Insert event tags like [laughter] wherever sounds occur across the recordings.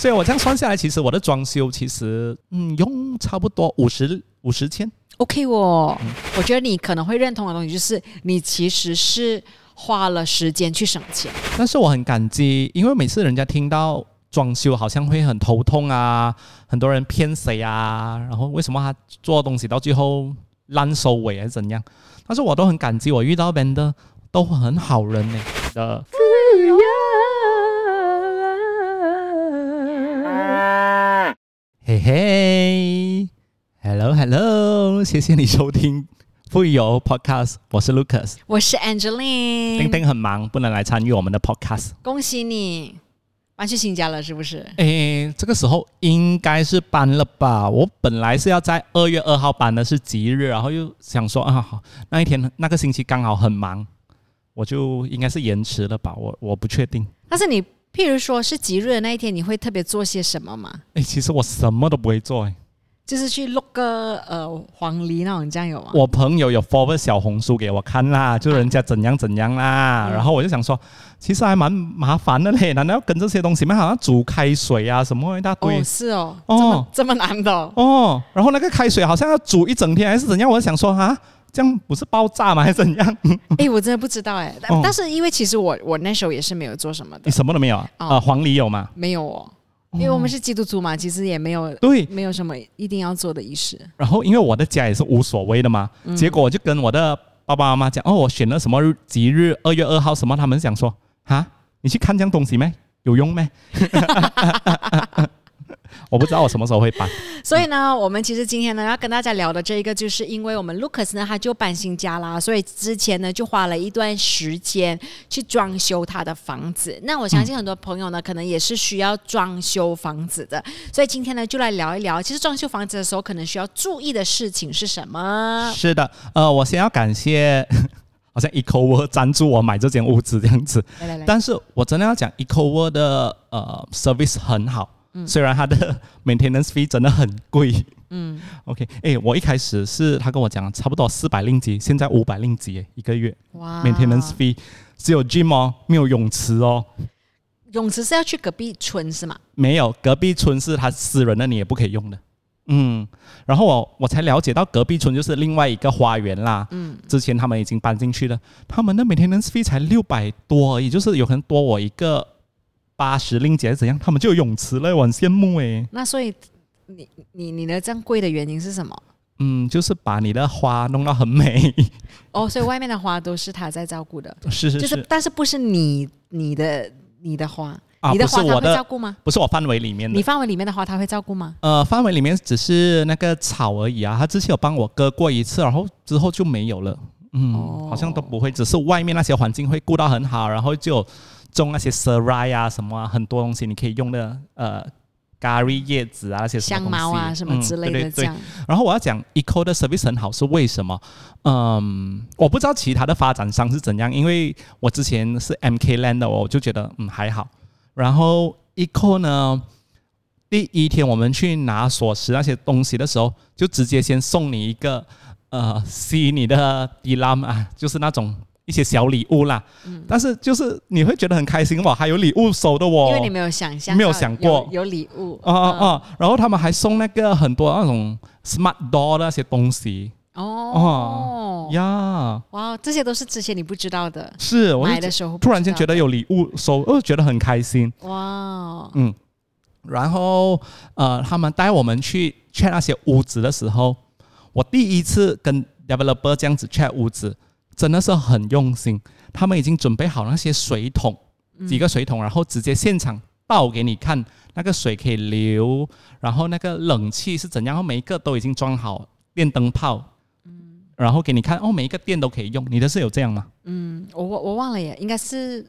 所以我这样算下来，其实我的装修其实嗯用差不多五十五十千。OK 哦，我觉得你可能会认同的东西就是你其实是花了时间去省钱。但是我很感激，因为每次人家听到装修好像会很头痛啊，很多人骗谁啊，然后为什么他做东西到最后烂收尾还是怎样？但是我都很感激，我遇到 vendor 都很好人呢、的。嘿嘿，Hello Hello，谢谢你收听富有 Podcast，我是 Lucas。我是 Angeline，丁丁很忙，不能来参与我们的 Podcast。恭喜你搬去新家了，是不是？诶，这个时候应该是搬了吧？我本来是要在二月二号搬的，是吉日，然后又想说啊，好，那一天那个星期刚好很忙，我就应该是延迟了吧？我我不确定。但是你譬如说是吉日的那一天，你会特别做些什么吗？诶，其实我什么都不会做。诶就是去录个呃黄鹂那种，这样有吗？我朋友有 forward 小红书给我看啦，就人家怎样怎样啦，嗯然后我就想说，其实还蛮麻烦的嘞，难道要跟这些东西吗？好像煮开水啊什么一大堆哦，是哦，哦这么这么难的哦、哦，然后那个开水好像要煮一整天还是怎样？我就想说啊，这样不是爆炸吗？[laughs] 还是怎样？[laughs] 哎、我真的不知道哎、但、哦但是因为其实我我那时候也是没有做什么的你，什么都没有啊？哦呃，黄梨有吗？没有哦，因为我们是基督徒嘛，其实也没有对，没有什么一定要做的仪式。然后因为我的家也是无所谓的嘛，嗯结果我就跟我的爸爸妈妈讲，哦，我选了什么吉日，二月二号什么，他们想说，哈，你去看这样东西没？有用没？[laughs] 我不知道我什么时候会搬。[laughs] 所以呢，我们其实今天呢要跟大家聊的这一个，就是因为我们 Lucas 呢他就搬新家啦，所以之前呢就花了一段时间去装修他的房子。那我相信很多朋友呢可能也是需要装修房子的，所以今天呢就来聊一聊，其实装修房子的时候可能需要注意的事情是什么？是的，呃，我先要感谢，[laughs] 好像 EcoWorld 赞助我买这间屋子这样子，来来来，但是我真的要讲 EcoWorld 的呃 service 很好，虽然它的 [laughs] maintenance fee 真的很贵。嗯，OK，哎，我一开始是他跟我讲差不多四百令吉，现在五百令吉耶一个月哇 maintenance fee，只有 gym 哦，没有泳池哦，泳池是要去隔壁村是吗？没有隔壁村是他私人的，你也不可以用的。嗯，然后我我才了解到隔壁村就是另外一个花园啦。嗯，之前他们已经搬进去了，他们的 maintenance fee 才六百多而已，就是有可能多我一个八十令吉还是怎样，他们就有泳池了，我很羡慕诶。那所以你你你的这样贵的原因是什么？嗯，就是把你的花弄到很美，[laughs] 哦，所以外面的花都是他在照顾的，[laughs] 是是是，就是但是不是你你的你的花，啊，你的花他会照顾吗？不是我范围里面的。你范围里面的花他会照顾吗？呃，范围里面只是那个草而已啊，他之前有帮我割过一次，然后之后就没有了。嗯，哦好像都不会，只是外面那些环境会顾到很好，然后就有种那些 serai 啊什么啊，很多东西你可以用的，呃，咖喱叶子啊那些香茅啊什么之类嗯、对对对的这样。然后我要讲 Eco 的 service 很好是为什么？嗯，我不知道其他的发展商是怎样，因为我之前是 MK Land 的，我就觉得嗯还好。然后 Eco 呢，第一天我们去拿锁匙那些东西的时候，就直接先送你一个呃吸你的 d i l a m 啊，就是那种。一些小礼物啦，但是就是你会觉得很开心哇，还有礼物收的哦，因为你没有想象，没有想过有有礼物。哦哦哦，然后他们还送那个很多那种 smart door 的那些东西。哦。哦呀，哇，这些都是之前你不知道的，是我就买的时候不突然间觉得有礼物收，我觉得很开心。哇，嗯，然后呃，他们带我们去 check 那些屋子的时候，我第一次跟 developer 这样子 check 屋子，真的是很用心。他们已经准备好那些水桶，几个水桶，然后直接现场倒给你看，那个水可以流，然后那个冷气是怎样，然后每一个都已经装好电灯泡，然后给你看哦，每一个电都可以用。你的是有这样吗？嗯，我我我忘了耶，应该是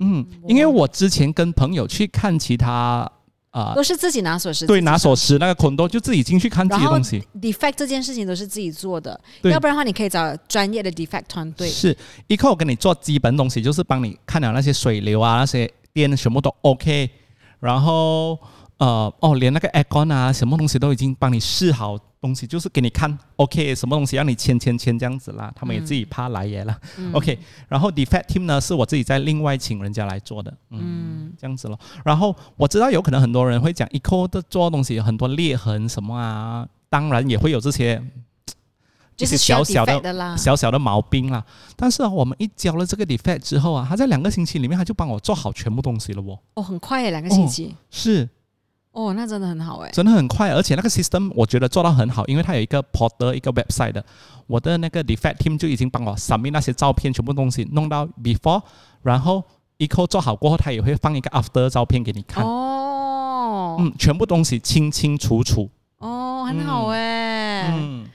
嗯，因为我之前跟朋友去看其他啊、都是自己拿锁匙，对，拿锁匙那个 condo 就自己进去看这些东西。defect 这件事情都是自己做的，要不然的话你可以找专业的 defect 团队。是 Eco 跟你做基本东西，就是帮你看了那些水流啊，那些电全部都 OK。然后呃，哦，连那个 aircon 啊，什么东西都已经帮你试好东西，就是给你看，OK，什么东西让你签签签这样子啦，他们也自己怕来也了、[laughs] o k 然后 defect team 呢是我自己在另外请人家来做的，嗯，这样子咯。然后我知道有可能很多人会讲 eco 的做东西有很多裂痕什么啊，当然也会有这些。[tsk] 就是小小的小小的毛病啦，但是啊，我们一交了这个 defect 之后啊，他在两个星期里面他就帮我做好全部东西了哦。哦，很快耶，两个星期。是，哦，那真的很好哎，真的很快，而且那个 system 我觉得做到很好，因为它有一个 portal 一个 website 的，我的那个 defect team 就已经帮我 submit 那些照片，全部东西弄到 before，然后 eco 做好过后，他也会放一个 after 照片给你看。哦，嗯，全部东西清清楚楚。哦，很好哎。嗯。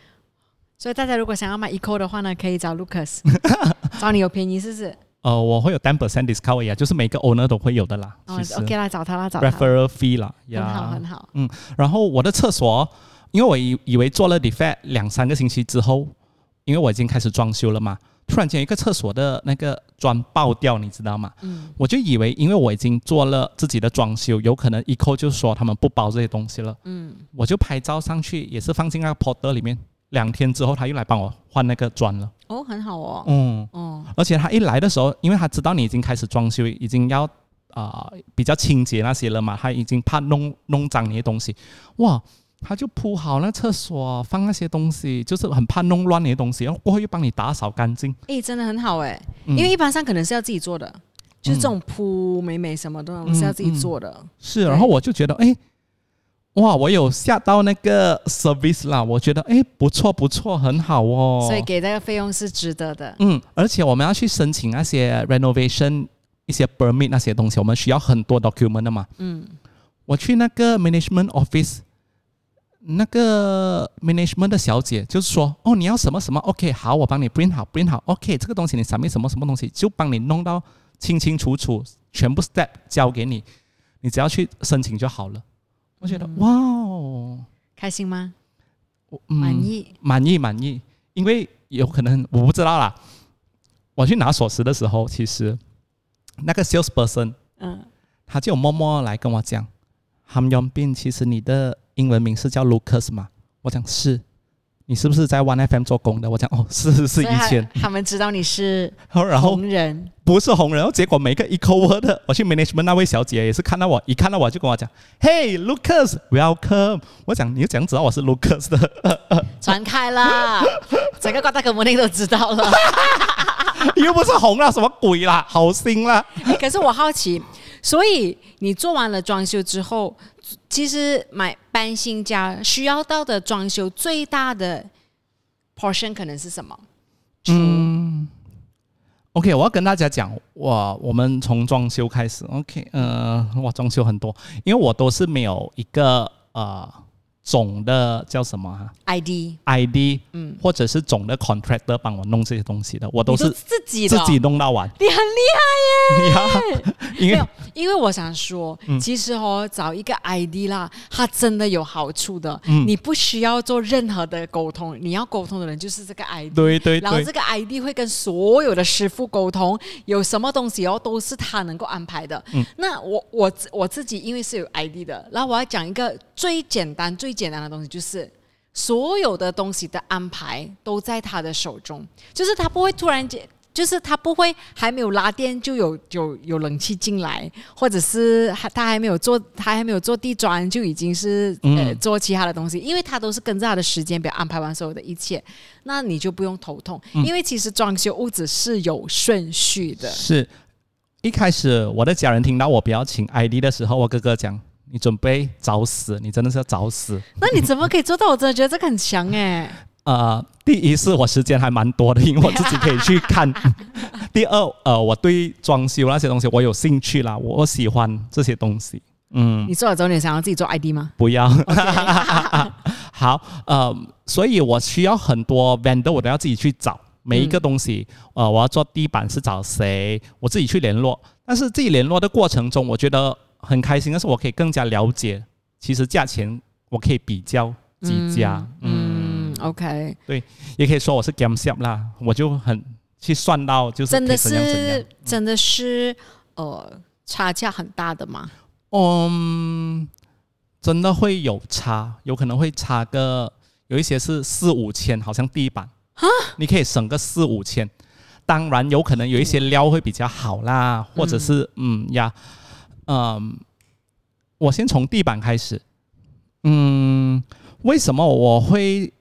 所以大家如果想要买 eco 的话呢，可以找 Lucas，[laughs] 找你有便宜是不是？呃，我会有 ten percent discount 呀，就是每个 owner 都会有的啦。哦，OK 啦，找他啦，找他 referral fee 啦，很好很好。嗯，然后我的厕所，因为我以以为做了 defect 两三个星期之后，因为我已经开始装修了嘛，突然间一个厕所的那个砖爆掉，你知道吗？嗯，我就以为因为我已经做了自己的装修，有可能 eco 就说他们不包这些东西了。嗯，我就拍照上去，也是放进那个 porter 里面。两天之后，他又来帮我换那个砖了。哦，很好哦。嗯哦，而且他一来的时候，因为他知道你已经开始装修，已经要啊比较清洁那些了嘛，他已经怕弄弄脏你的东西。哇，他就铺好那厕所，放那些东西，就是很怕弄乱你的东西，然后过后又帮你打扫干净。诶，真的很好哎，因为一般上可能是要自己做的，就是这种铺美美什么都是要自己做的。是，然后我就觉得哎。哇，我有下到那个 service 啦，我觉得哎不错不错，很好哦。所以给那个费用是值得的。嗯，而且我们要去申请那些 renovation 一些 permit 那些东西，我们需要很多 document 的嘛。嗯，我去那个 management office，那个 management 的小姐就是说，哦，你要什么什么，OK，好，我帮你 print 好，print 好，OK，这个东西你上面什么什么东西，就帮你弄到清清楚楚，全部 step 交给你，你只要去申请就好了。我觉得哇哦，开心吗？我满意，满意，满意。因为有可能我不知道啦。我去拿锁匙的时候，其实那个 salesperson，嗯，他就默默来跟我讲，Ham Yong Bin，其实你的英文名是叫 Lucas 吗？我讲是。你是不是在 One FM 做工的？我讲哦，是是是，以前他们知道你是红人，不是红人。然后结果每个 Eco Word，我去 Management 那位小姐也是看到我，一看到我就跟我讲，Hey Lucas，Welcome。我讲你怎样知道我是 Lucas 的？传开了，[laughs] 整个瓜大哥摩尼都知道了。[laughs] 又不是红了，什么鬼啦？好心啦。可是我好奇，所以你做完了装修之后。其实买搬新家需要到的装修最大的 portion 可能是什么？嗯，OK，我要跟大家讲，哇，我们从装修开始，OK，呃，哇，装修很多，因为我都是没有一个呃。总的叫什么？ID，ID，嗯，或者是总的 contractor 帮我弄这些东西的，我都是自己自己弄到完。你很厉害耶！[laughs] 因为因为我想说，其实哦，找一个 ID 啦，它真的有好处的。嗯，你不需要做任何的沟通，你要沟通的人就是这个 ID。对对对。然后这个 ID 会跟所有的师傅沟通，有什么东西哦，都是他能够安排的。嗯，那我我我自己因为是有 ID 的，然后我要讲一个最简单最。简单的东西就是，所有的东西的安排都在他的手中，就是他不会突然间，就是他不会还没有拉电就有有有冷气进来，或者是还他还没有做他还没有做地砖就已经是呃做其他的东西，因为他都是跟着他的时间表安排完所有的一切，那你就不用头痛，因为其实装修屋子是有顺序的。是一开始我的家人听到我不要请 ID 的时候，我哥哥讲。你准备找死？你真的是要找死？那你怎么可以做到？我真的觉得这个很强哎。[laughs] 呃，第一是我时间还蛮多的，因为我自己可以去看。[laughs] 第二，呃，我对装修那些东西我有兴趣啦，我喜欢这些东西。嗯，你做了之后，你想要自己做 ID 吗？不要。[laughs] 好，呃，所以我需要很多 vendor，我都要自己去找每一个东西。呃，我要做地板是找谁？我自己去联络。但是自己联络的过程中，我觉得。很开心，但是我可以更加了解，其实价钱我可以比较几家，嗯，OK，对，也可以说我是 game shop 啦，我就很去算到就是真的是真的是呃差价很大的吗？嗯，真的会有差，有可能会差个有一些是四五千，好像地板。你可以省个四五千。当然有可能有一些料会比较好啦，或者是嗯呀，嗯，我先从地板开始。嗯，为什么我会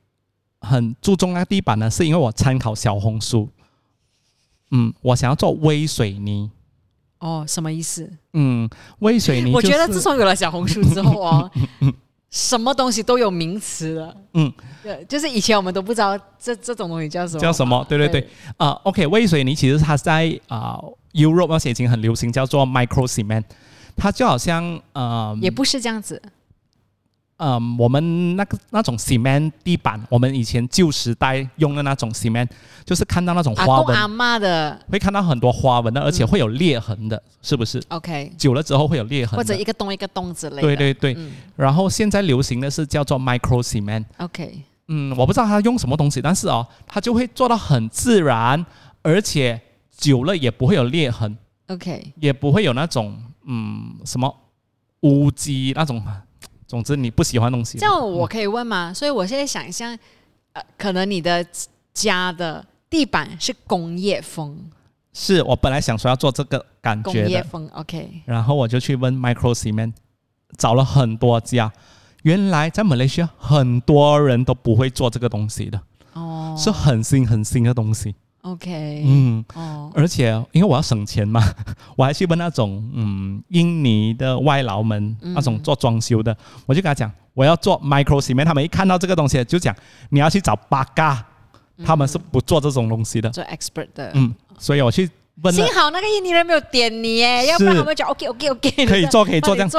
很注重那个地板呢？是因为我参考小红书。嗯，我想要做微水泥。哦，什么意思？嗯，微水泥、[laughs] 我觉得自从有了小红书之后哦，[laughs] 什么东西都有名词了。嗯，对，就是以前我们都不知道这这种东西叫什么。叫什么？对对对。啊，OK，微水泥其实它在啊 Europe 那些已经很流行，叫做 micro cement。它就好像呃，也不是这样子。嗯，我们那个那种 cement 地板，我们以前旧时代用的那种 cement，就是看到那种花纹，阿妈的，会看到很多花纹的，而且会有裂痕的，是不是？OK，久了之后会有裂痕，或者一个洞一个洞之类的。对对对，然后现在流行的是叫做 micro cement。OK，嗯，我不知道它用什么东西，但是哦，它就会做到很自然，而且久了也不会有裂痕。OK，也不会有那种嗯什么乌鸡那种。总之你不喜欢东西，这样我可以问吗？所以我现在想象，呃，可能你的家的地板是工业风，是我本来想说要做这个感觉的工业风，OK。然后我就去问 Micro Cement，找了很多家，原来在马来西亚很多人都不会做这个东西的，哦，是很新很新的东西。OK，嗯，哦，而且因为我要省钱嘛，[laughs] 我还去问那种嗯印尼的外劳们，那种做装修的，我就跟他讲我要做 micro cement，他们一看到这个东西就讲你要去找八嘎，他们是不做这种东西的，做 expert 的，嗯，所以我去问，幸好那个印尼人没有点你耶，要不然他们讲 OK OK OK，可以做可以做这样，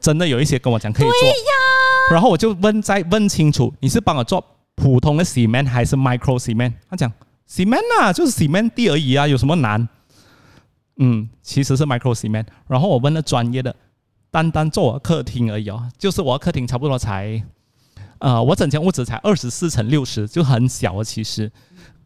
真的有一些跟我讲可以做，对呀，然后我就问再问清楚，你是帮我做普通的 cement 还是 micro cement？他讲。Cement 啊，就是 cement 地而已啊，有什么难？嗯，其实是 micro cement。然后我问了专业的，单单做我客厅而已哦，就是我客厅差不多才，呃，我整间屋子才二十四乘六十，就很小啊。其实，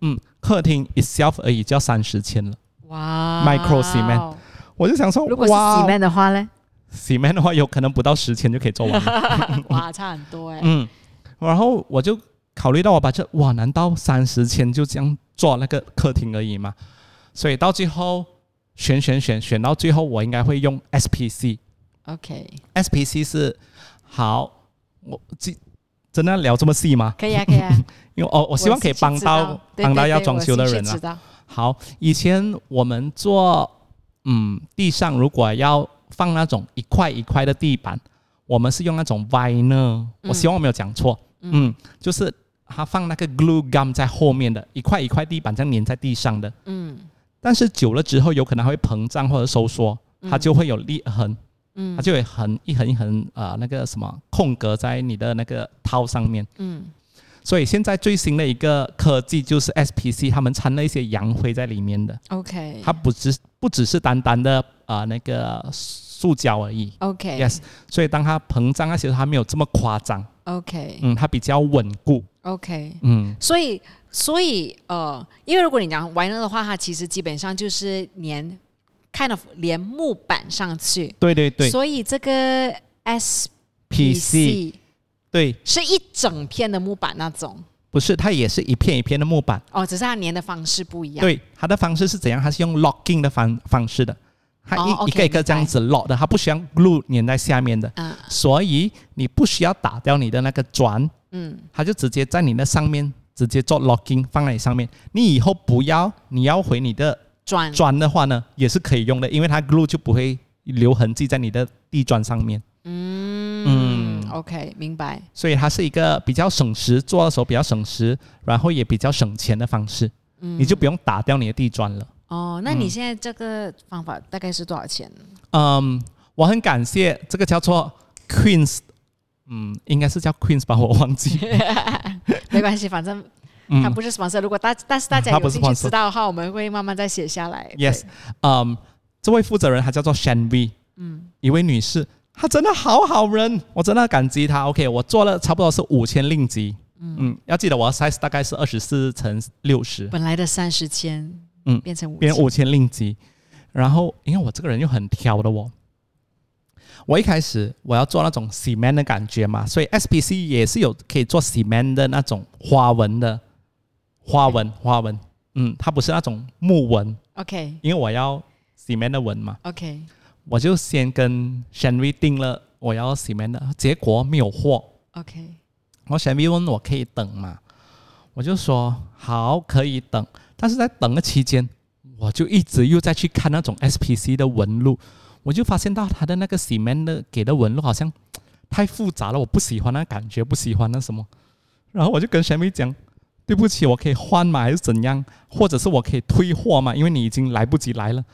嗯，客厅 itself 而已就要三十千了。哇，micro cement，我就想说，如果是 cement 的话呢？cement 的话，有可能不到十千就可以做完了。[laughs] 哇，差很多哎。嗯，然后我就考虑到我把这，哇，难道三十千就这样？做那个客厅而已吗，所以到最后选选选选到最后，我应该会用 SPC。OK，SPC 是好，我这真的聊这么细吗？可以啊，可以啊。[laughs] 因为哦，我希望可以帮到帮到要装修的人啊。好，以前我们做嗯地上如果要放那种一块一块的地板，我们是用那种 vinyl。我希望我没有讲错，嗯，就是。它放那个 glue gum 在后面的一块一块地板这样粘在地上的，嗯，但是久了之后有可能会膨胀或者收缩，它就会有裂痕，嗯，它就会横一横一横啊那个什么空格在你的那个套上面，嗯，所以现在最新的一个科技就是 SPC，他们掺了一些洋灰在里面的，OK，它不只不只是单单的啊那个塑胶而已，OK，Yes，所以当它膨胀那些它没有这么夸张，OK，嗯，它比较稳固。OK，嗯，所以所以呃，因为如果你讲 vinyl 的话，它其实基本上就是粘 kind of 连木板上去，对对对，所以这个 SPC 对。是一整片的木板那种，不是，它也是一片一片的木板。哦，只是它粘的方式不一样。对，它的方式是怎样？它是用 locking 的方方式的，它一一个一个这样子 lock 的，它不需要 glue 粘在下面的，嗯，所以你不需要打掉你的那个砖。嗯，它就直接在你那上面直接做 locking 放在你上面，你以后不要你要回你的砖砖的话呢，也是可以用的，因为它 glue 就不会留痕迹在你的地砖上面。嗯嗯，OK，明白。所以它是一个比较省时，做的时候比较省时，然后也比较省钱的方式。嗯，你就不用打掉你的地砖了。哦，那你现在这个方法大概是多少钱？嗯，我很感谢这个叫做 Queens。嗯，应该是叫 Queens 吧，我忘记。[laughs] 没关系，反正他不是 sponsor。如果大但是大家有兴趣知道的话，我们会慢慢再写下来。Yes，嗯，这位负责人她叫做 Shan V，嗯，一位女士，她真的好好人，我真的感激她。OK，我做了差不多是五千令吉，嗯，要记得我的 size 大概是二十四乘六十，本来的三十千，嗯，变成变五千令吉。然后因为我这个人又很挑的哦。我一开始我要做那种 cement 的感觉嘛，所以 SPC 也是有可以做 cement 的那种花纹的花纹花纹，嗯，它不是那种木纹，OK 因为我要 cement 的纹嘛，OK，我就先跟 Shenry 定了我要 cement 的，结果没有货，OK，然后 Shenry 问我可以等嘛，我就说好可以等，但是在等的期间，我就一直又再去看那种 SPC 的纹路，我就发现到他的那个 cement 的给的纹路好像太复杂了，我不喜欢那感觉，不喜欢那什么，然后我就跟 Shenry 讲。对不起，我可以换吗？还是怎样？或者是我可以退货吗？因为你已经来不及来了。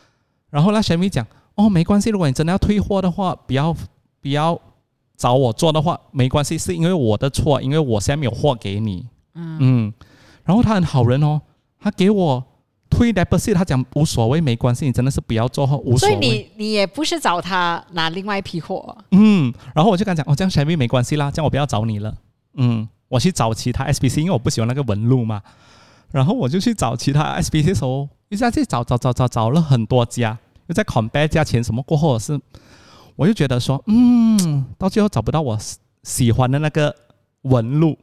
然后那 Shenry 讲，哦，没关系，如果你真的要退货的话，不要不要找我做的话，没关系，是因为我的错，因为我现在没有货给你。嗯然后他很好人哦，他给我退 deposit，他讲无所谓，没关系，你真的是不要做后无所谓所以。你你也不是找他拿另外一批货，嗯，然后我就跟他讲，哦，这样 Shenry 没关系啦，这样我不要找你了。嗯，我去找其他 SBC，因为我不喜欢那个纹路嘛。然后我就去找其他 SBC 的时候，一下去找找找找找了很多家，又在 compare 价钱什么过后是，我就觉得说，嗯，到最后找不到我喜喜欢的那个纹路，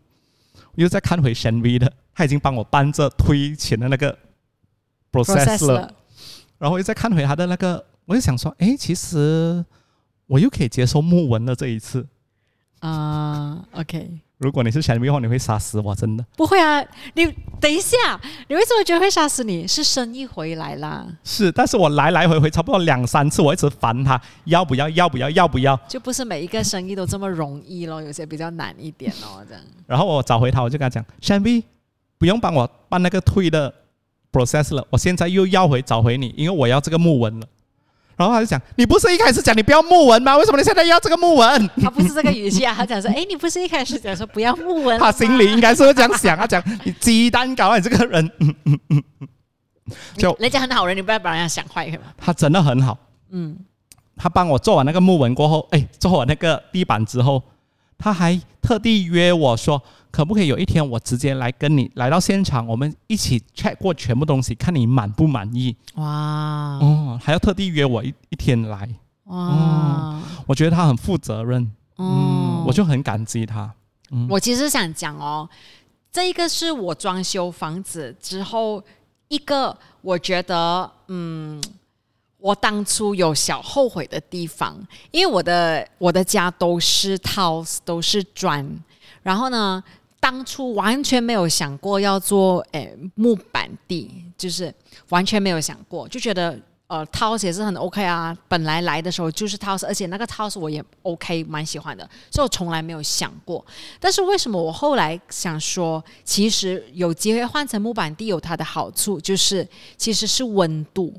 我又再看回 Shenry 的，他已经帮我搬着推钱的那个 process 了。然后又再看回他的那个，我就想说，诶，其实我又可以接受木纹了这一次。啊、o k 如果你是 Shenry 的话，你会杀死我，真的不会啊，你等一下，你为什么觉得会杀死你？是生意回来啦，是。但是我来来回回差不多两三次，我一直烦他，要不要，要不要，要不要。就不是每一个生意都这么容易咯，有些比较难一点哦，这样。然后我找回他，我就跟他讲，Shenry 不用帮我办那个退的 process 了，我现在又要回找回你，因为我要这个木纹了。然后他就讲，你不是一开始讲你不要木纹吗？为什么你现在要这个木纹？他不是这个语气啊，他讲说，哎，你不是一开始讲说不要木纹，他心里应该是会这样想，他讲你鸡蛋糕啊，你这个人，嗯嗯嗯嗯，就人家很好人，你不要把人家想坏？他真的很好。嗯，他帮我做完那个木纹过后，哎，做完那个地板之后，他还特地约我说，可不可以有一天我直接来跟你来到现场，我们一起 check 过全部东西，看你满不满意。哇哦，还要特地约我一一天来，哇，我觉得他很负责任，嗯，哦我就很感激他。我其实想讲哦，这一个是我装修房子之后一个我觉得嗯。我当初有小后悔的地方，因为我的我的家都是 tiles，都是砖，然后呢，当初完全没有想过要做诶木板地，就是完全没有想过，就觉得呃 tiles 也是很 OK 啊。本来来的时候就是 tiles，而且那个 tiles 我也 OK，蛮喜欢的，所以我从来没有想过。但是为什么我后来想说，其实有机会换成木板地有它的好处，就是其实是温度。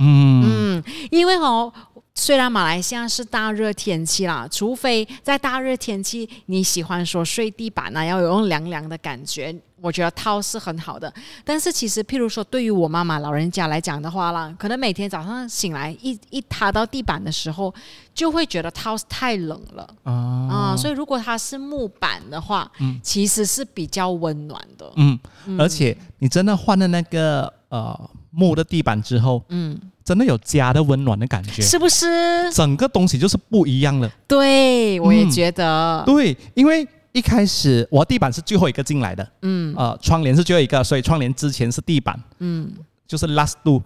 嗯嗯，因为哦，虽然马来西亚是大热天气啦，除非在大热天气你喜欢说睡地板啊，要有种凉凉的感觉，我觉得套是很好的。但是其实，譬如说对于我妈妈老人家来讲的话啦，可能每天早上醒来一一踏到地板的时候，就会觉得套太冷了啊啊、所以如果它是木板的话，其实是比较温暖的。嗯，而且你真的换了那个呃木的地板之后，嗯，真的有家的温暖的感觉，是不是？整个东西就是不一样了。对，我也嗯觉得。对，因为一开始我地板是最后一个进来的，嗯呃，窗帘是最后一个，所以窗帘之前是地板，嗯。就是 last do。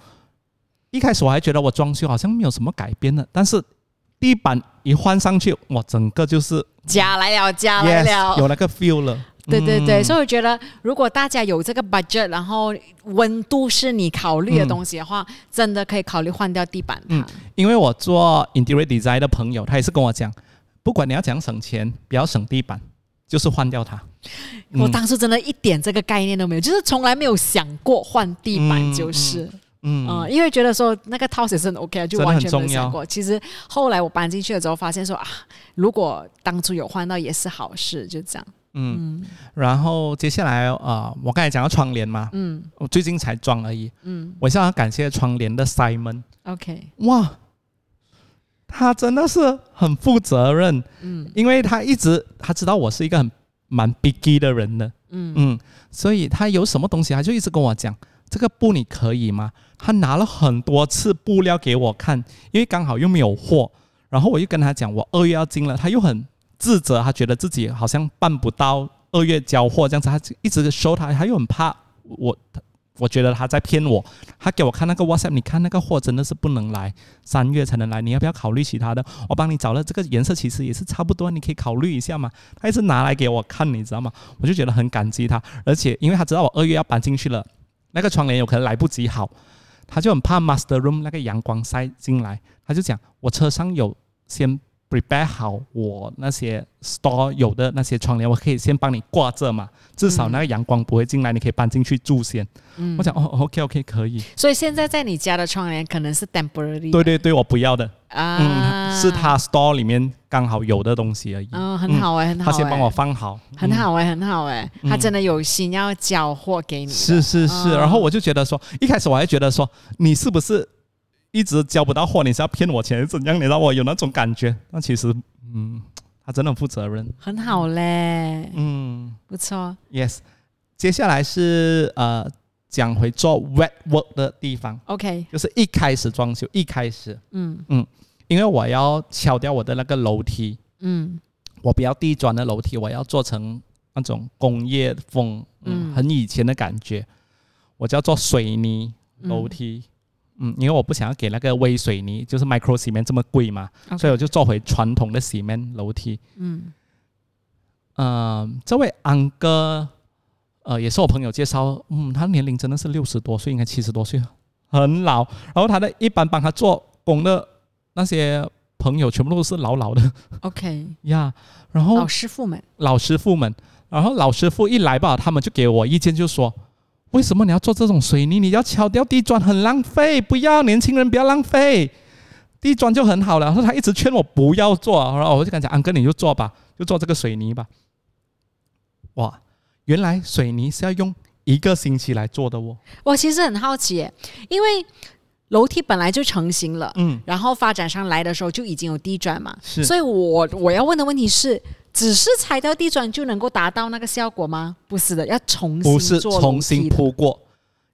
一开始我还觉得我装修好像没有什么改变的，但是地板一换上去，哇，整个就是家来了，家来 yes 了。有那个 feel 了。对对对，嗯所以我觉得，如果大家有这个 budget，然后温度是你考虑的东西的话，真的可以考虑换掉地板它。嗯因为我做 interior design 的朋友，他也是跟我讲，不管你要怎样省钱，不要省地板，就是换掉它。我当时真的一点这个概念都没有，就是从来没有想过换地板，嗯就是嗯嗯、因为觉得说那个 t o s 也是很 OK 啊，就完全没有想过。其实后来我搬进去了之后，发现说啊，如果当初有换到也是好事，就这样。嗯，然后接下来呃，我刚才讲到窗帘嘛，嗯。我最近才装而已。嗯。我想要感谢窗帘的 Simon，，OK，哇，他真的是很负责任，嗯。因为他一直他知道我是一个很蛮 biggy 的人的，嗯。嗯，所以他有什么东西，他就一直跟我讲，这个布你可以吗？他拿了很多次布料给我看，因为刚好又没有货，然后我又跟他讲，我二月要进了，他又很自责，他觉得自己好像办不到二月交货这样子，他一直收他，他又很怕我，我觉得他在骗我。他给我看那个 WhatsApp，你看那个货真的是不能来，三月才能来，你要不要考虑其他的？我帮你找了这个颜色，其实也是差不多，你可以考虑一下嘛。他一直拿来给我看，你知道吗？我就觉得很感激他，而且因为他知道我二月要搬进去了，那个窗帘有可能来不及好，他就很怕 master room 那个阳光晒进来，他就讲我车上有。先 prepare 好我那些 store 有的那些窗帘，我可以先帮你挂着嘛，至少那个阳光不会进来，你可以搬进去住先。嗯，我讲哦，OK OK 可以。所以现在在你家的窗帘可能是 temporary。对对对，我不要的啊，是他 store 里面刚好有的东西而已。嗯，很好哎，很好他先帮我放好，很好哎，很好哎，他真的有心要交货给你。是是是，然后我就觉得说，一开始我还觉得说，你是不是？一直交不到货，你是要骗我钱怎样？你让我有那种感觉。那其实，嗯，他真的很负责任，很好嘞。嗯，不错。Yes，接下来是呃，讲回做 wet work 的地方。OK，就是一开始装修，一开始，嗯嗯，因为我要敲掉我的那个楼梯，嗯，我不要地砖的楼梯，我要做成那种工业风，嗯，很以前的感觉，我叫做水泥楼梯。嗯，因为我不想要给那个微水泥，就是 micro cement 这么贵嘛，所以我就做回传统的 cement 楼梯。嗯，呃，这位安哥，呃，也是我朋友介绍，嗯，他年龄真的是六十多岁，应该七十多岁，很老。然后他的一般帮他做工的那些朋友，全部都是老老的。OK，呀，[laughs] 然后老师傅们，老师傅们，然后老师傅一来吧，他们就给我意见，就说。为什么你要做这种水泥？你要敲掉地砖，很浪费。不要，年轻人不要浪费，地砖就很好了。然后他一直劝我不要做，然后我就跟他讲：“安哥，你就做吧，就做这个水泥吧。”哇，原来水泥是要用一个星期来做的哦。我其实很好奇，因为楼梯本来就成型了，嗯，然后发展商来的时候就已经有地砖嘛，是。所以我我要问的问题是。只是拆掉地砖就能够达到那个效果吗？不是的，要重新不是重新铺过，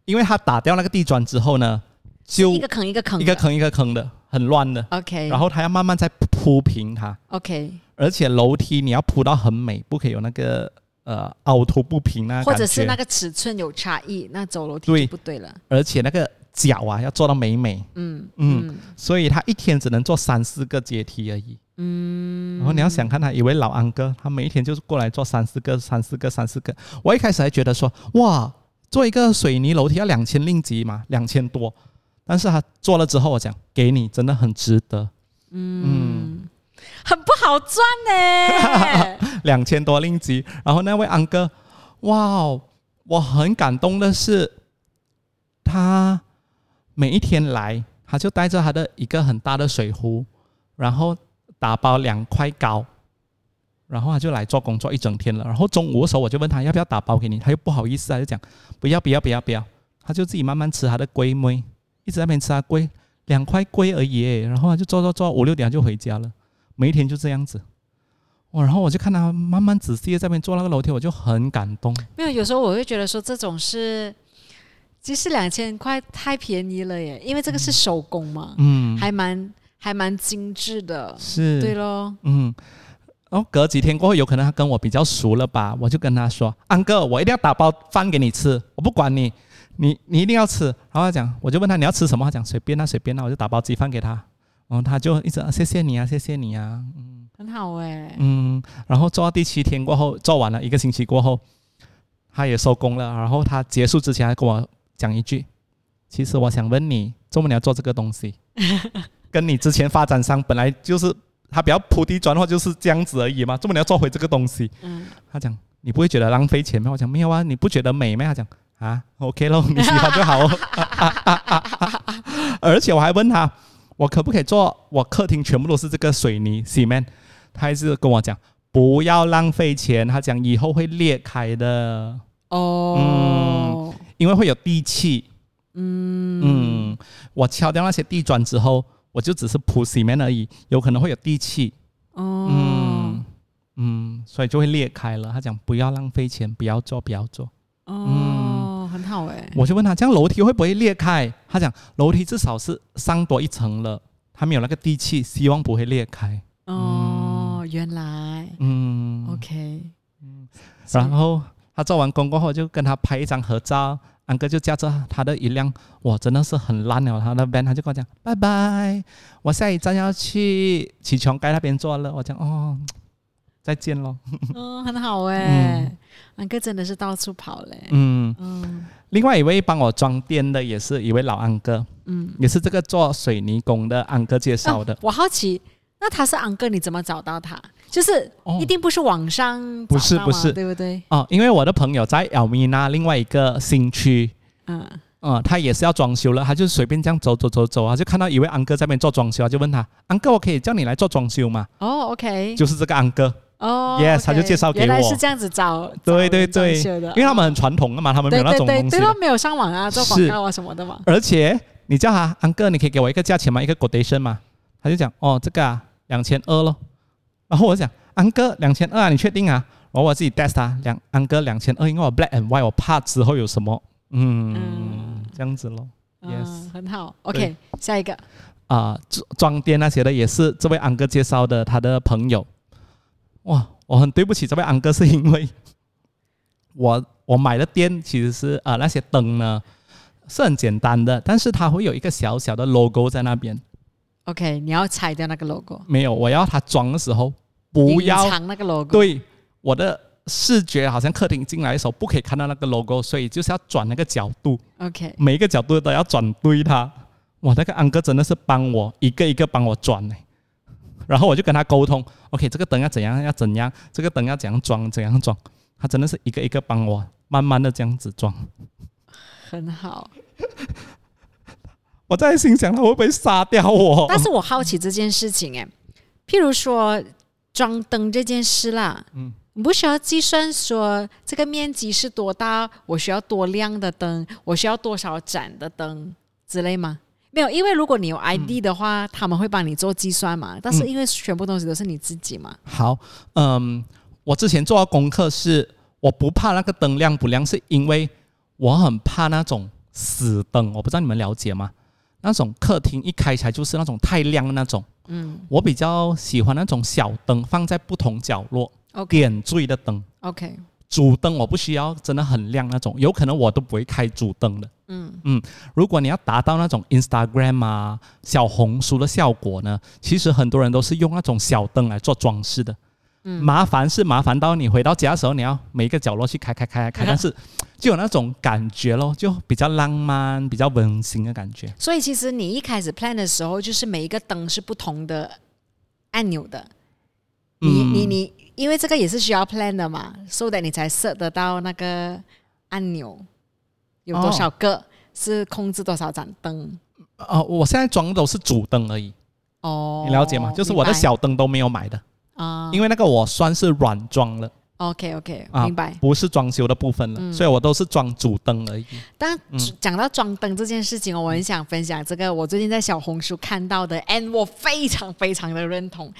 因为他打掉那个地砖之后呢，就一个坑一个坑，一个坑一个坑的，很乱的。OK，然后他要慢慢再铺平它。OK，而且楼梯你要铺到很美，不可以有那个呃凹凸不平啊，或者是那个尺寸有差异，那走楼梯就不对了。而且那个脚啊要做到美美。嗯嗯，所以他一天只能做三四个阶梯而已。嗯，然后你要想看他，以为老安哥，他每一天就是过来做三四个、三四个、三四个。我一开始还觉得说，哇，做一个水泥楼梯要两千令吉嘛，两千多。但是他做了之后，我讲给你，真的很值得。嗯，很不好赚呢，[laughs] 两千多令吉。然后那位安哥，哇，我很感动的是，他每一天来，他就带着他的一个很大的水壶，然后。打包两块糕，然后他就来做工作一整天了。然后中午的时候我就问他要不要打包给你，他又不好意思，他就讲不要不要不要不要，他就自己慢慢吃他的龟妹，一直在那边吃他龟，两块龟而已。然后他就做做做五六点就回家了，每一天就这样子。哇！然后我就看他慢慢仔细的在那边坐那个楼梯，我就很感动。没有，有时候我会觉得说这种是，其实两千块太便宜了耶，因为这个是手工嘛，嗯，还蛮。还蛮精致的，是。对咯，嗯，然后隔几天过后，有可能他跟我比较熟了吧，我就跟他说：“安哥，我一定要打包饭给你吃，我不管你，你你一定要吃。”然后他讲，我就问他你要吃什么，他讲随便啊随便啊，我就打包鸡饭给他，然后他就一直谢谢你啊谢谢你啊，嗯，很好哎，嗯，然后做到第七天过后，做完了一个星期过后，他也收工了，然后他结束之前还跟我讲一句：“其实我想问你，怎么你要做这个东西？” [laughs] 跟你之前发展商本来就是他比较铺地砖的话就是这样子而已嘛，这么你要做回这个东西？嗯，他讲你不会觉得浪费钱吗？我讲没有啊，你不觉得美吗？他讲啊，OK 咯，[laughs] 你喜欢就好哦。而且我还问他，我可不可以做？我客厅全部都是这个水泥 cement，他还是跟我讲不要浪费钱。他讲以后会裂开的哦，嗯，因为会有地气。嗯嗯，我敲掉那些地砖之后。我就只是铺洗面而已，有可能会有地气，哦，嗯嗯，所以就会裂开了。他讲不要浪费钱，不要做，不要做。哦，很好哎。我就问他，这样楼梯会不会裂开？他讲楼梯至少是上多一层了，他没有那个地气，希望不会裂开。哦，原来嗯，OK，嗯然后他做完工过后，就跟他拍一张合照。安哥就驾着他的一辆，哇，真的是很烂了。他的 van，他就跟我讲拜拜，我下一站要去起琼街那边坐了。我讲哦，再见喽。[laughs] 嗯，很好哎，安哥真的是到处跑嘞。嗯，嗯另外一位帮我装电的也是一位老安哥，嗯，也是这个做水泥工的安哥介绍的哦。我好奇，那他是安哥，你怎么找到他？就是哦一定不是网上找不是不是对不对？哦，因为我的朋友在 e l m i n a 另外一个新区，嗯，嗯，他也是要装修了，他就随便这样走走走走啊，就看到一位安哥在那边做装修啊，就问他，安哥，我可以叫你来做装修吗？哦，OK，就是这个安哥，哦 Yes，OK，他就介绍给我原来是这样子找，对对对，因为他们很传统的嘛，他们没有那种对对对，对东西的都没有上网啊，做广告啊什么的嘛。而且你叫他安哥，你可以给我一个价钱吗？一个 quotation 吗？他就讲哦，这个啊两千二咯。然后我就讲安哥两千二啊，你确定啊？然后我自己 test 他两安哥两千二，因为我 black and white，我怕之后有什么嗯嗯这样子咯。Yes 嗯，很好。OK，下一个，啊，装装店那些的也是这位安哥介绍的，他的朋友。哇，我很对不起这位安哥，是因为 [laughs] 我我买的店其实是啊、呃、那些灯呢是很简单的，但是它会有一个小小的 logo 在那边。OK，你要拆掉那个 logo，没有，我要它装的时候不要藏那个 logo。对我的视觉好像客厅进来的时候不可以看到那个 logo，所以就是要转那个角度。OK，每一个角度都要转对它。哇，那个安哥真的是帮我一个一个帮我转呢。然后我就跟他沟通，OK，这个灯要怎样要怎样，这个灯要怎样装怎样装。他真的是一个一个帮我慢慢的这样子装。很好。我在心想他会不会杀掉我？但是我好奇这件事情，哎，譬如说装灯这件事啦，嗯你不需要计算说这个面积是多大，我需要多亮的灯，我需要多少盏的灯之类吗？没有，因为如果你有 ID 的话，他们会帮你做计算嘛。但是因为全部东西都是你自己嘛，好，嗯，我之前做的功课是，我不怕那个灯亮不亮，是因为我很怕那种死灯，我不知道你们了解吗？那种客厅一开起来就是那种太亮的那种，嗯我比较喜欢那种小灯放在不同角落点缀的灯。OK，主灯我不需要真的很亮那种，有可能我都不会开主灯的。嗯如果你要达到那种 Instagram 啊、小红书的效果呢，其实很多人都是用那种小灯来做装饰的。嗯麻烦是麻烦到你回到家的时候，你要每一个角落去开开开开，[laughs] 但是就有那种感觉咯，就比较浪漫、比较温馨的感觉。所以其实你一开始 plan 的时候，就是每一个灯是不同的按钮的。你嗯你你，因为这个也是需要 plan 的嘛，so that 你才 set 得到那个按钮有多少个，是控制多少盏灯。哦，我现在装的都是主灯而已，哦，你了解吗？就是我的小灯都没有买的，啊，因为那个我算是软装了。OK OK，、啊明白。不是装修的部分了，嗯所以我都是装主灯而已。但嗯讲到装灯这件事情哦，我很想分享这个我最近在小红书看到的，and 我非常非常的认同。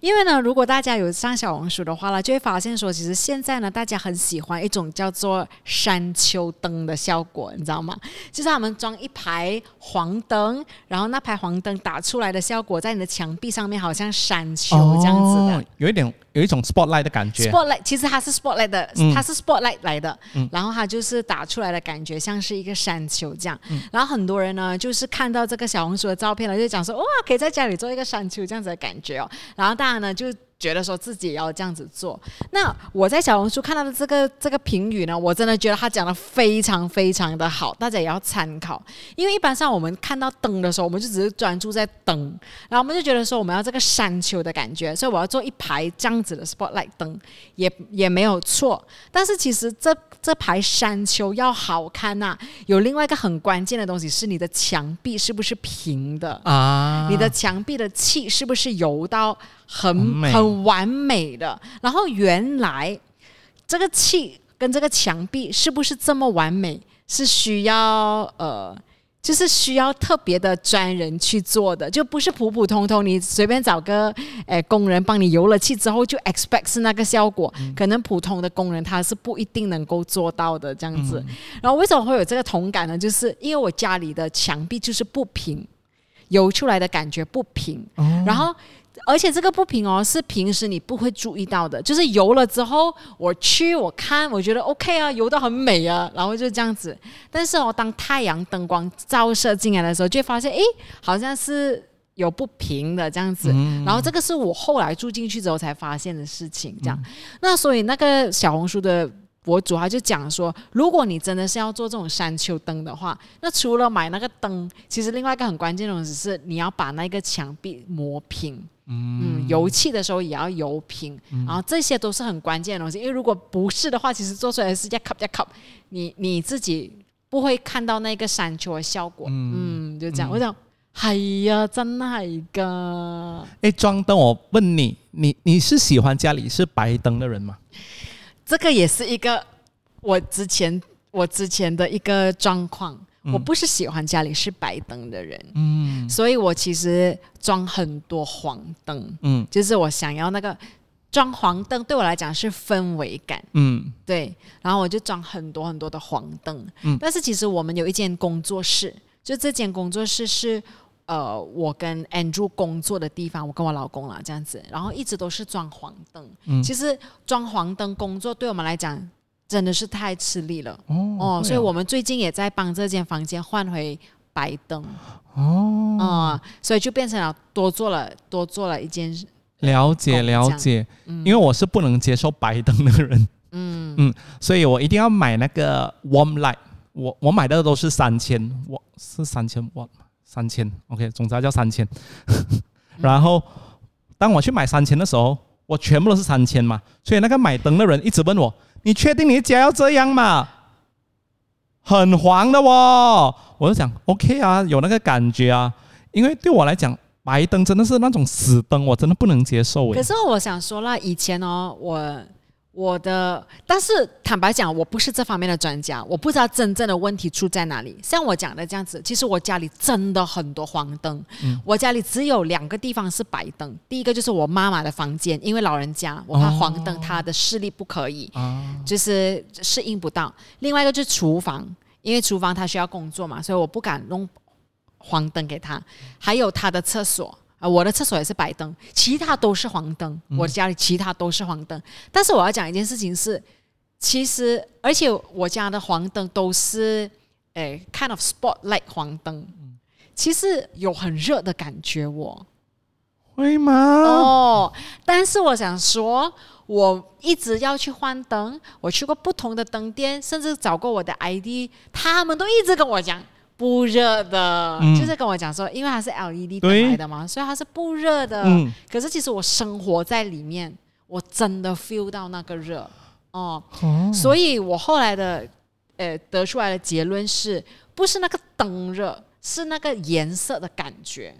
因为呢，如果大家有上小红书的话呢，就会发现说，其实现在呢，大家很喜欢一种叫做山丘灯的效果，你知道吗？就是他们装一排黄灯，然后那排黄灯打出来的效果，在你的墙壁上面好像山丘这样子的。哦，有一点有一种 spotlight 的感觉。spotlight 其实它是 spotlight 的，嗯它是 spotlight 来的，嗯然后它就是打出来的感觉像是一个山丘这样。嗯然后很多人呢，就是看到这个小红书的照片了，就讲说哇，可以在家里做一个山丘这样子的感觉哦。然后大家呢就。觉得说自己也要这样子做。那我在小红书看到的这个这个评语呢，我真的觉得他讲的非常非常的好，大家也要参考。因为一般上我们看到灯的时候，我们就只是专注在灯，然后我们就觉得说我们要这个山丘的感觉，所以我要做一排这样子的 spotlight 灯，也也没有错。但是其实这这排山丘要好看呐、有另外一个很关键的东西是你的墙壁是不是平的。啊，你的墙壁的气是不是油到很很美很完美的？然后原来这个气跟这个墙壁是不是这么完美，是需要呃。就是需要特别的专人去做的，就不是普普通通，你随便找个诶工人帮你油了漆之后就 expect 是那个效果，可能普通的工人他是不一定能够做到的这样子。然后为什么会有这个同感呢？就是因为我家里的墙壁就是不平，游出来的感觉不平，然后。而且这个不平哦，是平时你不会注意到的，就是游了之后，我去我看，我觉得 OK 啊，游得很美啊，然后就这样子。但是哦，当太阳灯光照射进来的时候，就发现哎，好像是有不平的这样子。然后这个是我后来住进去之后才发现的事情，这样。那所以那个小红书的。博主他就讲说，如果你真的是要做这种山丘灯的话，那除了买那个灯，其实另外一个很关键的东西是你要把那个墙壁磨平，嗯，油漆的时候也要油平，然后这些都是很关键的东西。因为如果不是的话，其实做出来是加 cup 加 cup，你你自己不会看到那个山丘的效果。嗯，就这样。我想，哎呀，真係噶。哎，装灯，我问你，你你是喜欢家里是白灯的人吗？这个也是一个我之前我之前的一个状况，我不是喜欢家里是白灯的人，嗯，所以我其实装很多黄灯，嗯，就是我想要那个装黄灯对我来讲是氛围感，嗯，对，然后我就装很多很多的黄灯，嗯，但是其实我们有一间工作室，就这间工作室是。呃，我跟 Andrew 工作的地方，我跟我老公啦，这样子，然后一直都是装黄灯。嗯，其实装黄灯工作对我们来讲真的是太吃力了。哦哦，所以我们最近也在帮这间房间换回白灯。哦啊，所以就变成了多做了多做了一件。了解了解，因为我是不能接受白灯的人。嗯嗯，所以我一定要买那个 Warm Light。我我买的都是三千瓦，是三千瓦。三千，OK，总之要叫三千。然后，当我去买三千的时候，我全部都是三千嘛，所以那个买灯的人一直问我：“你确定你家要这样吗？”很黄的哦，我就讲 OK 啊，有那个感觉啊，因为对我来讲，白灯真的是那种死灯，我真的不能接受。可是我想说了，以前哦，我。我的，但是坦白讲，我不是这方面的专家，我不知道真正的问题出在哪里。像我讲的这样子，其实我家里真的很多黄灯，我家里只有两个地方是白灯。第一个就是我妈妈的房间，因为老人家，我怕黄灯她的视力不可以，就是适应不到。另外一个就是厨房，因为厨房她需要工作嘛，所以我不敢弄黄灯给她。还有她的厕所。啊，我的厕所也是白灯，其他都是黄灯。我家里其他都是黄灯，但是我要讲一件事情是，其实而且我家的黄灯都是诶，kind of spotlight 黄灯，其实有很热的感觉，我会吗？哦，但是我想说，我一直要去换灯，我去过不同的灯店，甚至找过我的 ID，他们都一直跟我讲。不热的，就是跟我讲说，因为它是 LED 灯来的嘛，所以它是不热的。可是其实我生活在里面，我真的 feel 到那个热哦。所以我后来的呃得出来的结论是，不是那个灯热，是那个颜色的感觉。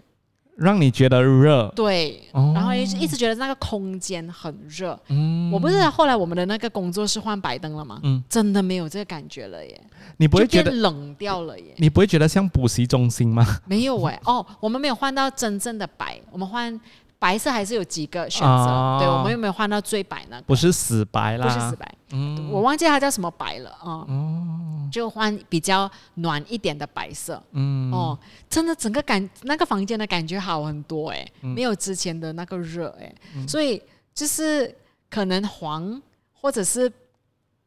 让你觉得热，对，然后一直一直觉得那个空间很热。嗯，我不是后来我们的那个工作室换白灯了吗？嗯，真的没有这个感觉了耶。你不会觉得冷掉了耶？你不会觉得像补习中心吗？[laughs] 没有哎，哦，我们没有换到真正的白，我们换。白色还是有几个选择，对我们有没有换到最白呢？不是死白啦，不是死白，嗯，我忘记它叫什么白了啊，哦，就换比较暖一点的白色，嗯，哦，真的整个感那个房间的感觉好很多哎，没有之前的那个热哎，所以就是可能黄或者是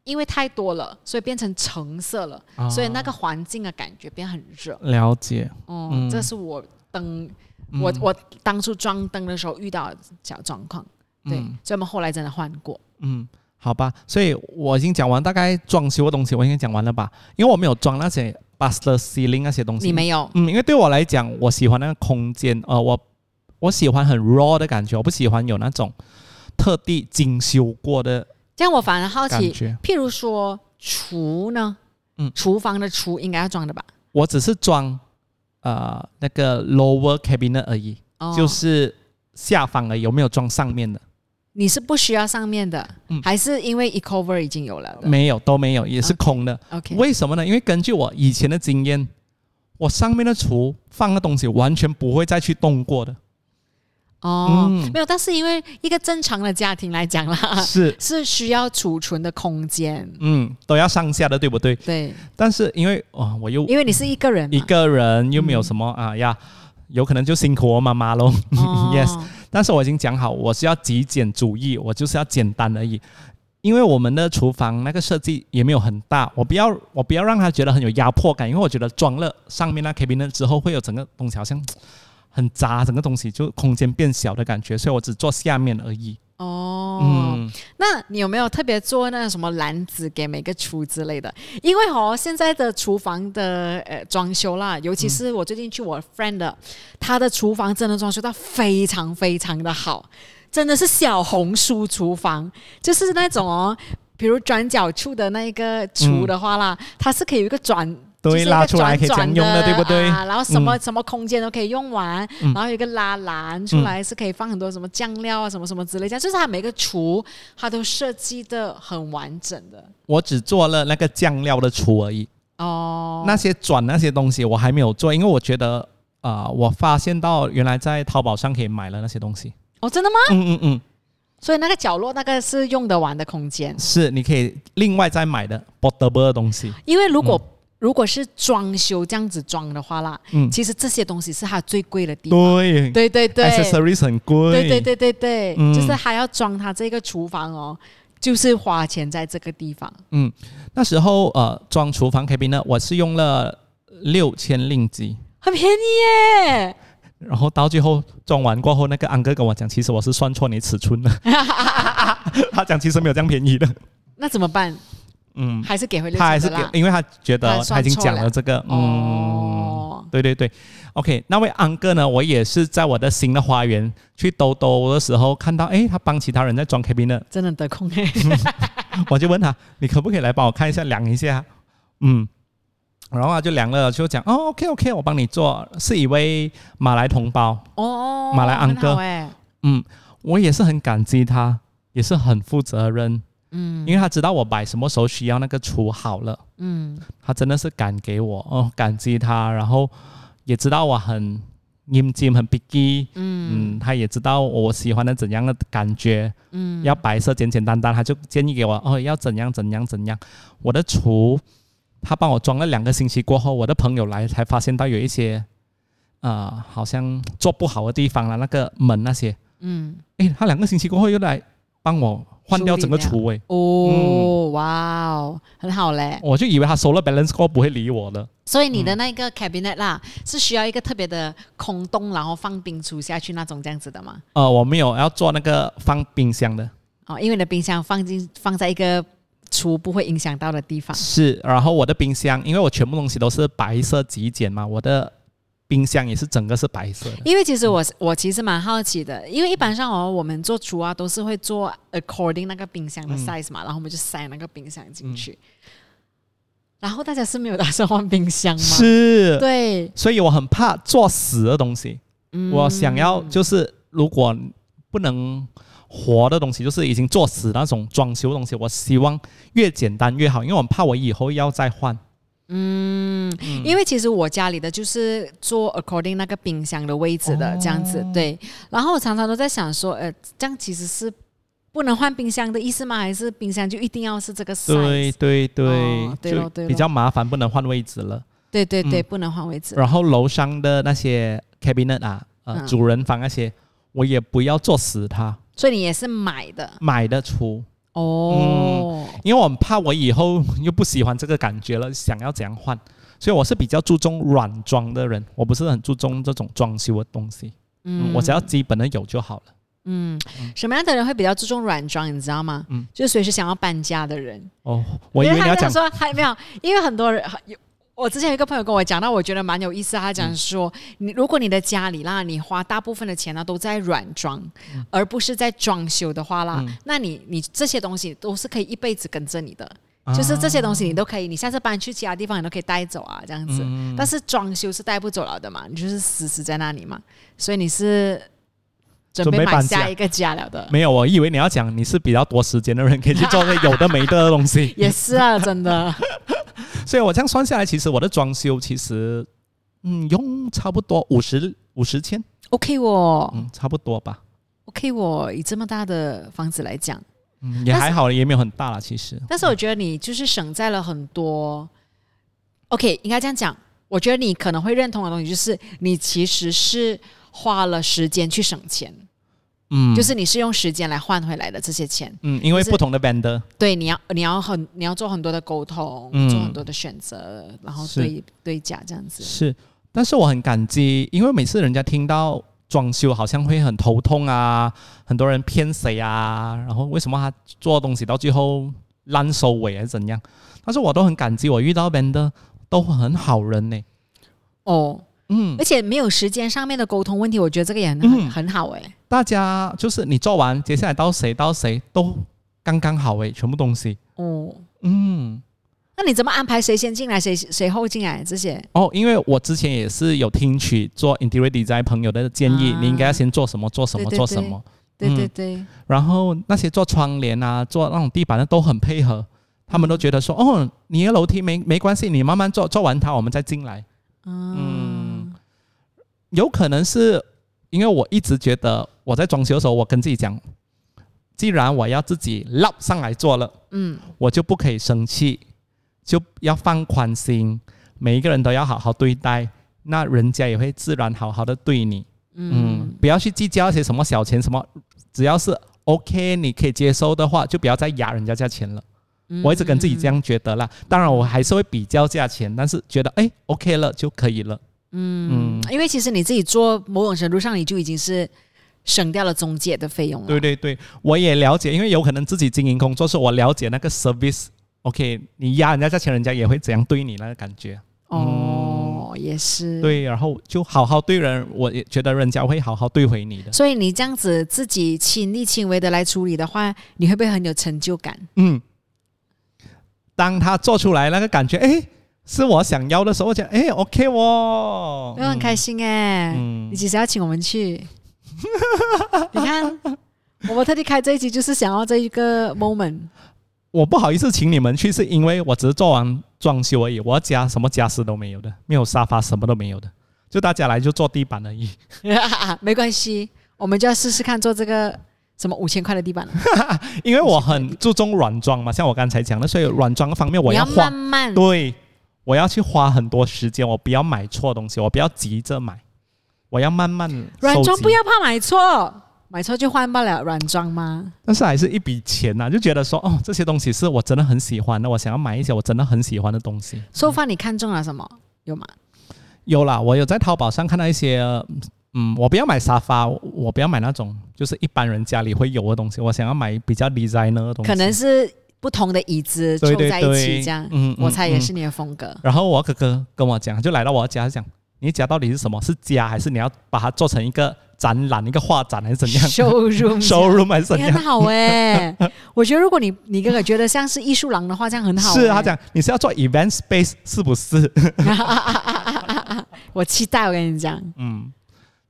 因为太多了，所以变成橙色了，所以那个环境的感觉变很热。了解，哦，这是我灯。我我当初装灯的时候遇到小状况，对，所以我们后来真的换过。嗯，好吧，所以我已经讲完大概装修的东西，我应该讲完了吧？因为我没有装那些 buster ceiling 那些东西。你没有？嗯，因为对我来讲，我喜欢那个空间，呃，我我喜欢很 raw 的感觉，我不喜欢有那种特地精修过的。这样我反而好奇，譬如说厨呢？嗯，厨房的厨应该要装的吧？我只是装。呃，那个 lower cabinet 而已，就是下方的有没有装上面的？你是不需要上面的，还是因为 ecover 已经有了？没有，都没有，也是空的。OK，为什么呢？因为根据我以前的经验，我上面的橱放的东西完全不会再去动过的。哦，没有，但是因为一个正常的家庭来讲啦，是 [laughs] 是需要储存的空间，嗯，都要上下的，对不对？对。但是因为哦，我又因为你是一个人，一个人又没有什么啊呀，有可能就辛苦我妈妈喽。哦 [laughs] Yes 但是我已经讲好，我是要极简主义，我就是要简单而已。因为我们的厨房那个设计也没有很大，我不要我不要让他觉得很有压迫感，因为我觉得装了上面那 cabinet 之后，会有整个东西好像很杂，整个东西就空间变小的感觉，所以我只做下面而已。哦，嗯，那你有没有特别做那什么篮子给每个厨之类的？因为哦，现在的厨房的呃装修啦，尤其是我最近去我 friend 的，他的厨房真的装修到非常非常的好，真的是小红书厨房，就是那种哦。比如转角处的那个厨的话啦，它是可以有一个转，对拉出来可以这样转转用的对不对？啊然后什么、什么空间都可以用完，嗯。然后有一个拉篮出来是可以放很多什么酱料啊，什么什么之类这样，就是它每个厨它都设计的很完整的。我只做了那个酱料的厨而已，哦。那些转那些东西我还没有做，因为我觉得啊、呃我发现到原来在淘宝上可以买了那些东西。哦，真的吗？嗯嗯嗯，所以那个角落那个是用得完的空间，是你可以另外再买的 portable 的东西。因为如果、如果是装修这样子装的话啦，嗯，其实这些东西是它最贵的地方。对对对对 accessories 很贵。对对对对对，嗯就是还要装它这个厨房哦，就是花钱在这个地方。嗯，那时候呃装厨房 cabinet 我是用了六千令吉，很便宜耶！然后到最后装完过后，那个安哥跟我讲，其实我是算错你尺寸了。[laughs] 他讲其实没有这样便宜的。那怎么办？嗯，还是给回六他还是给。因为他觉得他已经讲了。了这个，嗯，哦，对对对，OK，那位安哥呢，我也是在我的新的花园去兜兜的时候看到，诶，他帮其他人在装 cabinet，真的得空。哎。[laughs] 我就问他，你可不可以来帮我看一下量一下？嗯，然后他就量了，就讲，哦，OK OK，我帮你做，是一位马来同胞，哦，马来安哥。嗯，我也是很感激他，也是很负责任，嗯。因为他知道我摆什么时候需要那个厨好了。嗯。他真的是敢给我哦，感激他，然后也知道我很 nghiêm 谨、很 picky，嗯。嗯，他也知道我喜欢的怎样的感觉，嗯，要白色简简单单，他就建议给我哦，要怎样怎样怎样。我的厨，他帮我装了两个星期过后，我的朋友来才发现到有一些，呃，好像做不好的地方了，那个门那些，嗯。诶，他两个星期过后又来帮我换掉整个厨，卫，哦，哇哦，很好嘞。我就以为他收了 balance 过后不会理我的。所以你的那个 cabinet 啦，是需要一个特别的空洞，然后放冰橱下去那种这样子的吗？呃，我没有要做那个放冰箱的，哦，因为你的冰箱放进放在一个厨不会影响到的地方。是。然后我的冰箱，因为我全部东西都是白色极简嘛，我的冰箱也是整个是白色的。因为其实我我其实蛮好奇的，因为一般上哦，我们做厨啊都是会做 according 那个冰箱的嗯 size 嘛，然后我们就塞那个冰箱进去。然后大家是没有打算换冰箱吗？，是，对，所以我很怕做死的东西。嗯我想要就是，如果不能活的东西，就是已经做死那种装修的东西，我希望越简单越好，因为我怕我以后要再换。嗯，因为其实我家里的就是做 according 那个冰箱的位置的、哦这样子，对。然后我常常都在想说，呃，这样其实是不能换冰箱的意思吗？还是冰箱就一定要是这个 size？对对对，哦对咯对咯就比较麻烦，不能换位置了。对对对嗯不能换位置。然后楼上的那些 cabinet 啊，呃，嗯主人房那些，我也不要做死它，所以你也是买的买的出，哦。因为我很怕我以后又不喜欢这个感觉了，想要怎样换，所以我是比较注重软装的人，我不是很注重这种装修的东西，嗯，我只要基本的有就好了。嗯，什么样的人会比较注重软装？你知道吗？嗯就是随时想要搬家的人。哦，我以为你要讲，说还没有，因为很多人有。我之前有一个朋友跟我讲到，我觉得蛮有意思。他讲说，你如果你的家里啦，你花大部分的钱呢都在软装，而不是在装修的话啦，嗯那你你这些东西都是可以一辈子跟着你的，就是这些东西你都可以，你下次搬去其他地方你都可以带走啊，这样子。嗯但是装修是带不走了的嘛，你就是死死在那里嘛，所以你是准备买。下一个家了的没有，我以为你要讲你是比较多时间的人，可以去做个有的没的的东西。[laughs] 也是啊，真的。[laughs] 所以我这样算下来，其实我的装修其实，嗯，用差不多五十五十千，OK 我嗯，差不多吧。OK 我以这么大的房子来讲。嗯，也还好，也没有很大了，其实。但是我觉得你就是省在了很多。OK，应该这样讲，我觉得你可能会认同的东西，就是你其实是花了时间去省钱，嗯，就是你是用时间来换回来的这些钱。嗯，因为不同的 vendor，对，你要你要很你要做很多的沟通，嗯做很多的选择，然后是对对价这样子。是，但是我很感激，因为每次人家听到装修好像会很头痛啊，很多人骗谁啊，然后为什么他做东西到最后烂收尾还是怎样？但是我都很感激，我遇到 vendor 都很好人呢。哦，嗯。而，且没有时间上面的沟通问题，我觉得这个也很、嗯。很好哎、大家就是你做完，接下来到谁到谁都刚刚好诶，全部东西。哦，嗯，那你怎么安排谁先进来，谁谁后进来这些？哦，因为我之前也是有听取做 interior design 朋友的建议，啊。你应该要先做什么，做什么，对对对。做什么。对嗯。对。对，然后那些做窗帘啊、做那种地板的都很配合，他们都觉得说，哦，你的楼梯没没关系，你慢慢做，做完它我们再进来。嗯，有可能是因为我一直觉得我在装修的时候，我跟自己讲，既然我要自己捞上来做了，嗯我就不可以生气，就要放宽心，每一个人都要好好对待，那人家也会自然好好的对你。嗯嗯，不要去计较一些什么小钱什么，只要是 OK 你可以接受的话，就不要再压人家价钱了。嗯我一直跟自己这样觉得啦，当然我还是会比较价钱，但是觉得哎 OK 了就可以了。嗯，因为其实你自己做某种程度上，你就已经是省掉了中介的费用了。对对对，我也了解，因为有可能自己经营工作室，我了解那个 service。OK，你压人家价钱，人家也会怎样对你那个感觉。哦，也是。，对，然后就好好对人，我也觉得人家会好好对回你的。所以你这样子自己亲力亲为的来处理的话，你会不会很有成就感？嗯，当他做出来那个感觉，哎，是我想要的时候，我讲，哎，OK 哦，我很开心哎、嗯。你其实要请我们去，[laughs] 你看，我们特地开这一集就是想要这一个 moment。我不好意思请你们去，是因为我只是做完装修而已，我家什么家私都没有的，没有沙发，什么都没有的，就大家来就坐地板而已。[laughs] 没关系，我们就要试试看做这个什么五千块的地板了。[laughs] 因为我很注重软装嘛，像我刚才讲的，所以软装方面我你要花慢慢，对，我要去花很多时间，我不要买错东西，我不要急着买，我要慢慢软装不要怕买错，买错就换不了软装吗？但是还是一笔钱呐、就觉得说哦，这些东西是我真的很喜欢的，我想要买一些我真的很喜欢的东西。收发你看中了什么？有吗？有啦，我有在淘宝上看到一些，嗯，我不要买沙发，我我不要买那种就是一般人家里会有的东西，我想要买比较 designer 的东西。可能是不同的椅子凑在一起这样，嗯嗯我猜也嗯是你的风格。然后我哥哥跟我讲，就来到我家讲，你家到底是什么？是家还是你要把它做成一个展览、一个画展还是怎样？收入收入还是怎样？很好哎、我觉得如果你你哥哥觉得像是艺术廊的话，这样很好、欸。是他讲你是要做 event space 是不是？[laughs] 我期待，我跟你讲，嗯，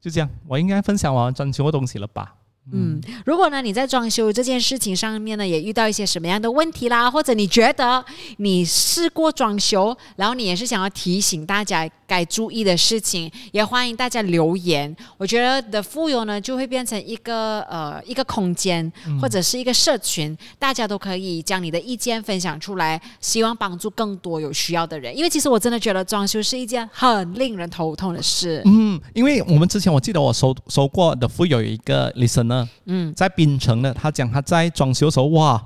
就这样，我应该分享完装修的东西了吧？嗯，如果呢你在装修这件事情上面呢，也遇到一些什么样的问题啦，或者你觉得你试过装修，然后你也是想要提醒大家该注意的事情，也欢迎大家留言。我觉得的富有呢就会变成一个呃一个空间或者是一个社群，大家都可以将你的意见分享出来，希望帮助更多有需要的人。因为其实我真的觉得装修是一件很令人头痛的事。嗯，因为我们之前我记得我收收过的富有一个 listener，嗯。在槟城的，他讲他在装修的时候，哇，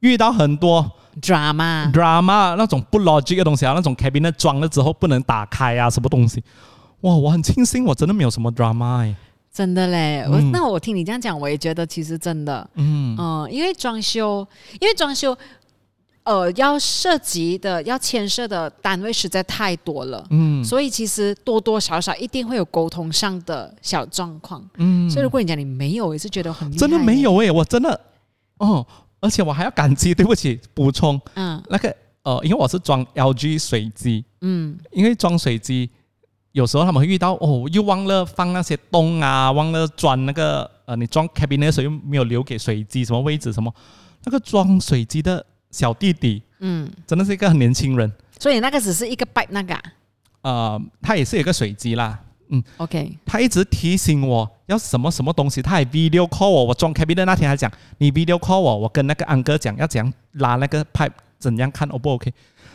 遇到很多，drama。drama 那种不 logic 的东西啊，那种 cabinet 装了之后不能打开啊，什么东西，哇，我很庆幸我真的没有什么 drama 哎，真的嘞，我、嗯那我听你这样讲，我也觉得其实真的，嗯。嗯、因为装修，因为装修，呃，要涉及的、要牵涉的单位实在太多了，嗯。所以其实多多少少一定会有沟通上的小状况。嗯，所以如果你讲你没有，也是觉得很真的没，有哎，我真的哦，而且我还要感激，对不起，补充。嗯。那个呃，因为我是装 LG 水机，嗯。因为装水机有时候他们会遇到哦，又忘了放那些洞啊，忘了装那个呃，你装 cabinet 的时候又没有留给水机什么位置什么，那个装水机的小弟弟嗯，真的是一个很年轻人，所以那个只是一个 byte 那个、啊、呃，他也是有一个水机啦，嗯，OK，他一直提醒我要什么什么东西，他还 video call 我，我装 cabinet 那天还讲你 video call 我，我跟那个安哥讲要怎样拉那个 pipe，怎样看 O 不 OK，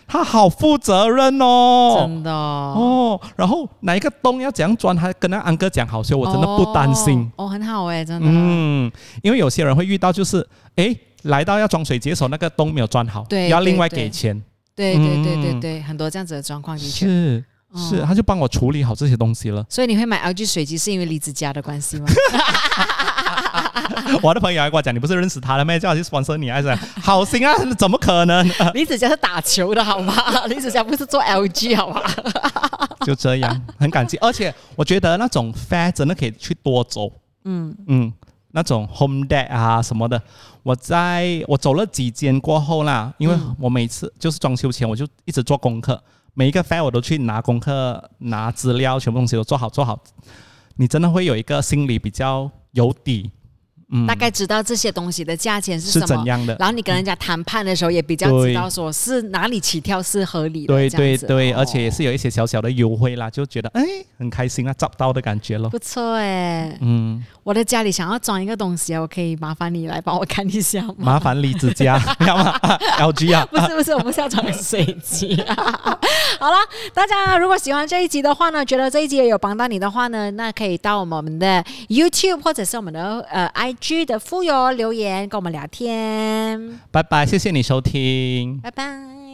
他好负责任哦，真的哦，然后哪一个洞要怎样钻，他跟那安哥讲好，所以我真的不担心。哦，很好哎，真的。嗯，因为有些人会遇到，就是哎，来到要装水节的时候，那个洞没有装好，对要另外给钱。对对对对对，很多这样子的状况的确是是，他就帮我处理好这些东西了。所以你会买 LG 水机是因为李子家的关系吗？[laughs] 我的朋友还跟我讲，你不是认识他了咩？叫他去 sponsor 你，还是好心啊？怎么可能？[laughs] 李子佳是打球的好吗？[laughs] 李子佳不是做 LG 好吗？就这样，很感激。而且我觉得那种 fair 真的可以去多走。嗯嗯，那种 home day 啊什么的，我在我走了几间过后啦，因为我每次就是装修前我就一直做功课，每一个 file 我都去拿功课、拿资料，全部东西都做好做好。你真的会有一个心里比较有底。大概知道这些东西的价钱是什么，怎样的？然后你跟人家谈判的时候也比较知道说是哪里起跳是合理的，对对对，而且也是有一些小小的优惠啦，就觉得哎很开心啊，找到的感觉咯。不错哎，嗯，我的家里想要装一个东西啊，我可以麻烦你来帮我看一下吗？麻烦李子家，[laughs] 要吗？LG 啊？不是不是，我不是要装水机。[laughs] 好了，大家如果喜欢这一集的话呢，觉得这一集也有帮到你的话呢，那可以到我们的 YouTube 或者是我们的呃 I。G 的富友留言跟我们聊天，拜拜，谢谢你收听，拜拜。